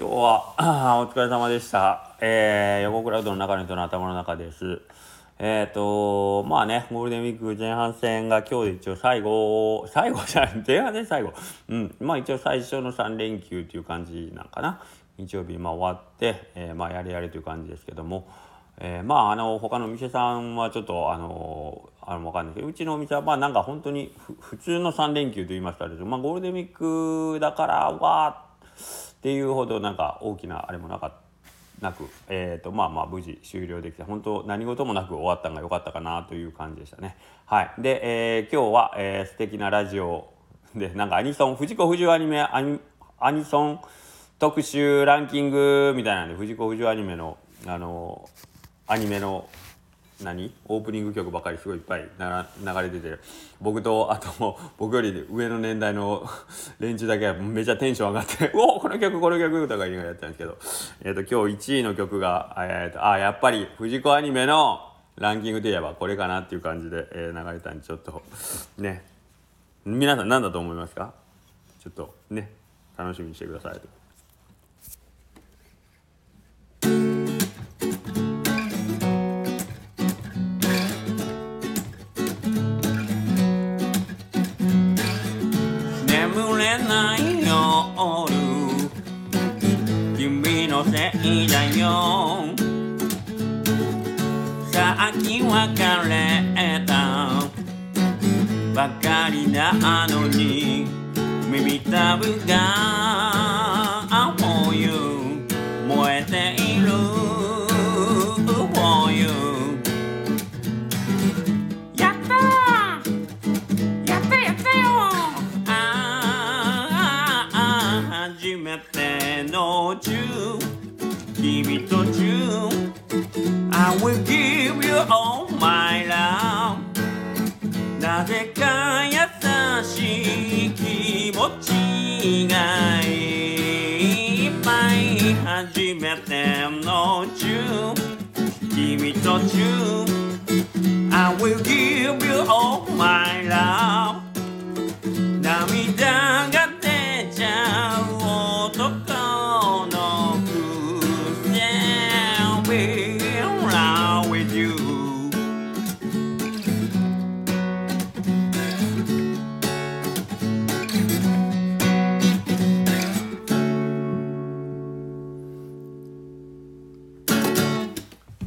今日はお疲れ様でした。えー、横クラウドの中の人の頭の中です。えっ、とまあね、ゴールデンウィーク前半戦が今日で一応最後、最後じゃない、前半で最後。うん、まあ一応最初の3連休っていう感じなんかな。日曜日、まあ終わって、えーまあやれやれという感じですけども、えーまああの他のお店さんはちょっとあのあのわかんないけどうちのお店はまあなんか本当に普通の3連休と言いましたけど、まあ、ゴールデンウィークだからわーっっていうほどなんか大きなあれもなかなく、えーとまあまあ無事終了できて本当何事もなく終わったのが良かったかなという感じでしたね。はい、で、えー今日は、えー素敵なラジオでなんかアニソン藤子不二雄アニメアニアニソン特集ランキングみたいなんで藤子不二雄アニメのあのアニメの何？オープニング曲ばかりすごいいっぱい流れてて。僕とあと僕より上の年代の 連中だけはめちゃテンション上がって「おおこの曲この曲」とか言いながらやったんですけど、えー、と今日1位の曲が、えー、とあやっぱり藤子アニメのランキングといえばこれかなっていう感じで、えー流れたんでちょっとね。皆さん何だと思いますか？ちょっとね。楽しみにしてください。れない夜君のせいだよ。さっき別れた。ばかりなのに耳たぶが青ゆ燃えている。初めてのチュー君とチュー I will give you all my love. なぜか優しい気持ちがいっぱい初めてのチュー君とチュー I will give you all my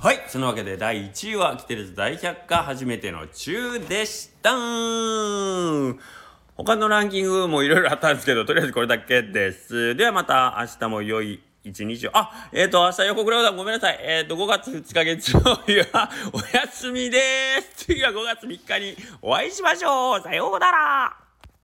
はい。そのわけで第1位は、キテレツ大百科初めての中でした他のランキングもいろいろあったんですけど、とりあえずこれだけです。ではまた明日も良い一日を。あ、えっ、ー、と、明日横倉さんごめんなさい。えっ、ー、と、5月2日月曜日はお休みです。次は5月3日にお会いしましょう。さようなら。